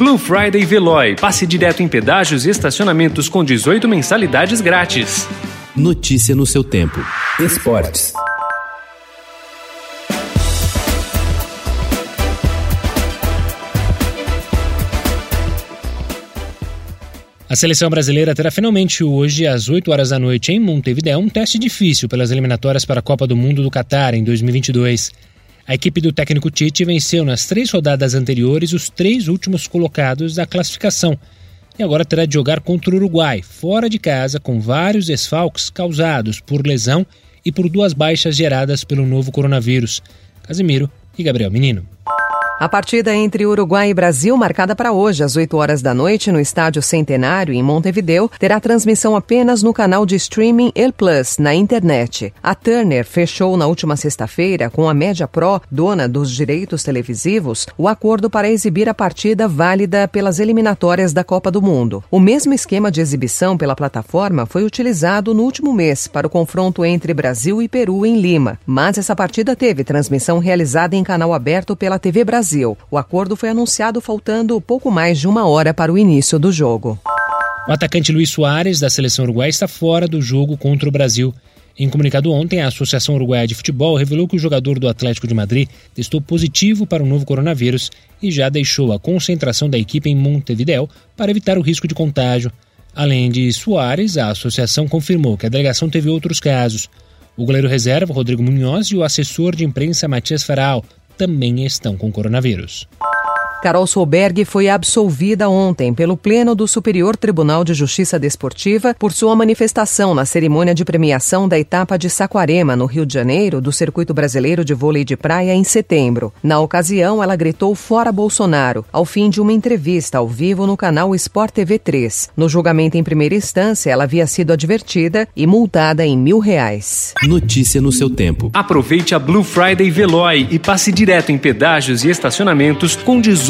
Blue Friday Veloy. Passe direto em pedágios e estacionamentos com 18 mensalidades grátis. Notícia no seu tempo. Esportes. A seleção brasileira terá finalmente hoje, às 8 horas da noite, em Montevideo, um teste difícil pelas eliminatórias para a Copa do Mundo do Catar em 2022. A equipe do técnico Tite venceu nas três rodadas anteriores os três últimos colocados da classificação e agora terá de jogar contra o Uruguai, fora de casa, com vários desfalques causados por lesão e por duas baixas geradas pelo novo coronavírus. Casimiro e Gabriel Menino. A partida entre Uruguai e Brasil, marcada para hoje, às 8 horas da noite, no Estádio Centenário, em Montevideo, terá transmissão apenas no canal de streaming El Plus, na internet. A Turner fechou na última sexta-feira, com a Média Pro, dona dos direitos televisivos, o acordo para exibir a partida válida pelas eliminatórias da Copa do Mundo. O mesmo esquema de exibição pela plataforma foi utilizado no último mês para o confronto entre Brasil e Peru em Lima, mas essa partida teve transmissão realizada em canal aberto pela TV Brasil. Brasil. O acordo foi anunciado faltando pouco mais de uma hora para o início do jogo. O atacante Luiz Soares, da seleção uruguaia, está fora do jogo contra o Brasil. Em comunicado ontem, a Associação Uruguaia de Futebol revelou que o jogador do Atlético de Madrid testou positivo para o novo coronavírus e já deixou a concentração da equipe em Montevideo para evitar o risco de contágio. Além de Soares, a associação confirmou que a delegação teve outros casos. O goleiro reserva, Rodrigo Munhoz, e o assessor de imprensa, Matias Feral, também estão com coronavírus. Carol Solberg foi absolvida ontem pelo Pleno do Superior Tribunal de Justiça Desportiva por sua manifestação na cerimônia de premiação da etapa de Saquarema, no Rio de Janeiro, do Circuito Brasileiro de Vôlei de Praia em setembro. Na ocasião, ela gritou fora Bolsonaro, ao fim de uma entrevista ao vivo no canal Sport TV 3. No julgamento em primeira instância, ela havia sido advertida e multada em mil reais. Notícia no seu tempo. Aproveite a Blue Friday Veloy e passe direto em pedágios e estacionamentos com 18